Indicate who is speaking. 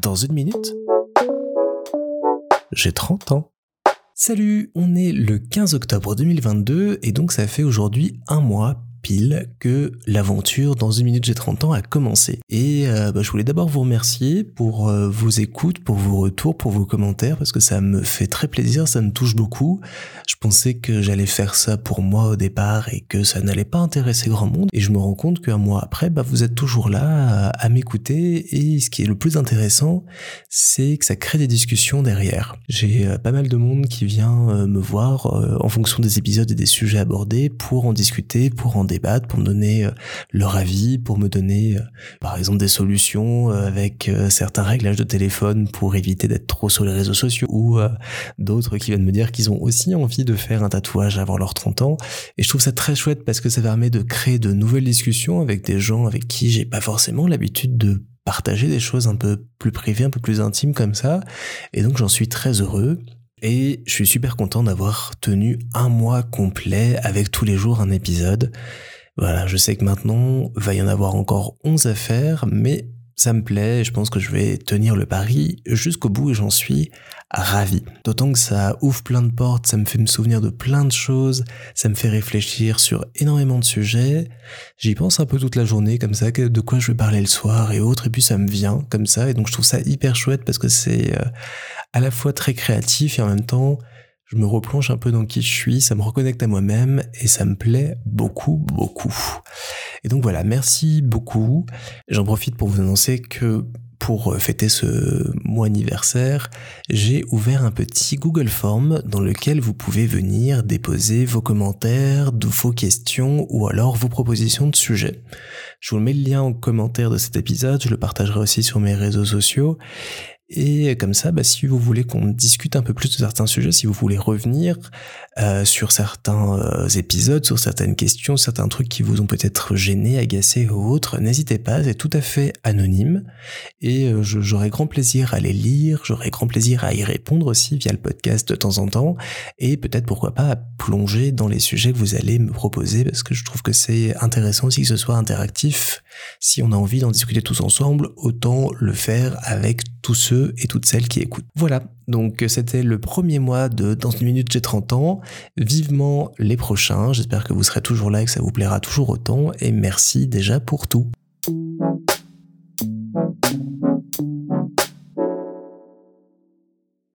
Speaker 1: Dans une minute, j'ai 30 ans. Salut, on est le 15 octobre 2022 et donc ça fait aujourd'hui un mois que l'aventure dans une minute j'ai 30 ans a commencé. Et euh, bah, je voulais d'abord vous remercier pour euh, vos écoutes, pour vos retours, pour vos commentaires, parce que ça me fait très plaisir, ça me touche beaucoup. Je pensais que j'allais faire ça pour moi au départ et que ça n'allait pas intéresser grand monde. Et je me rends compte qu'un mois après, bah, vous êtes toujours là à, m'écouter. Et ce qui est le plus intéressant, c'est que ça crée des discussions derrière. J'ai euh, pas mal de monde qui vient me voir en fonction des épisodes et des sujets abordés pour en discuter, pour en débattre, pour me donner euh, leur avis, pour me donner euh, par exemple des solutions euh, avec certains réglages de téléphone pour éviter d'être trop sur les réseaux sociaux ou d'autres qui viennent me dire qu'ils ont aussi envie de faire un tatouage avant leurs 30 ans. Et je trouve ça très chouette parce que ça permet de créer de nouvelles discussions avec des gens avec qui j'ai pas forcément l'habitude de partager des choses un peu plus privées, un peu plus intimes comme ça. Et donc j'en suis très heureux et je suis super content d'avoir tenu un mois complet avec tous les jours un épisode. Voilà, je sais que maintenant, va y en avoir encore 11 à faire, mais ça me plaît, je pense que je vais tenir le pari jusqu'au bout et j'en suis ravi. D'autant que ça ouvre plein de portes, ça me fait me souvenir de plein de choses, ça me fait réfléchir sur énormément de sujets. J'y pense un peu toute la journée comme ça, de quoi je vais parler le soir et autres, et puis ça me vient comme ça, et donc je trouve ça hyper chouette parce que c'est euh, à la fois très créatif et en même temps je me replonge un peu dans qui je suis, ça me reconnecte à moi-même et ça me plaît beaucoup, beaucoup. Et donc voilà, merci beaucoup. J'en profite pour vous annoncer que pour fêter ce mois anniversaire, j'ai ouvert un petit Google Form dans lequel vous pouvez venir déposer vos commentaires, vos questions ou alors vos propositions de sujets. Je vous mets le lien en commentaire de cet épisode, je le partagerai aussi sur mes réseaux sociaux et comme ça, bah, si vous voulez qu'on discute un peu plus de certains sujets, si vous voulez revenir euh, sur certains euh, épisodes, sur certaines questions, certains trucs qui vous ont peut-être gêné, agacé ou autres, n'hésitez pas, c'est tout à fait anonyme. Et euh, j'aurai grand plaisir à les lire, j'aurai grand plaisir à y répondre aussi via le podcast de temps en temps. Et peut-être pourquoi pas à plonger dans les sujets que vous allez me proposer, parce que je trouve que c'est intéressant aussi que ce soit interactif. Si on a envie d'en discuter tous ensemble, autant le faire avec tous ceux et toutes celles qui écoutent. Voilà, donc c'était le premier mois de Dans une minute j'ai 30 ans. Vivement les prochains, j'espère que vous serez toujours là et que ça vous plaira toujours autant et merci déjà pour tout.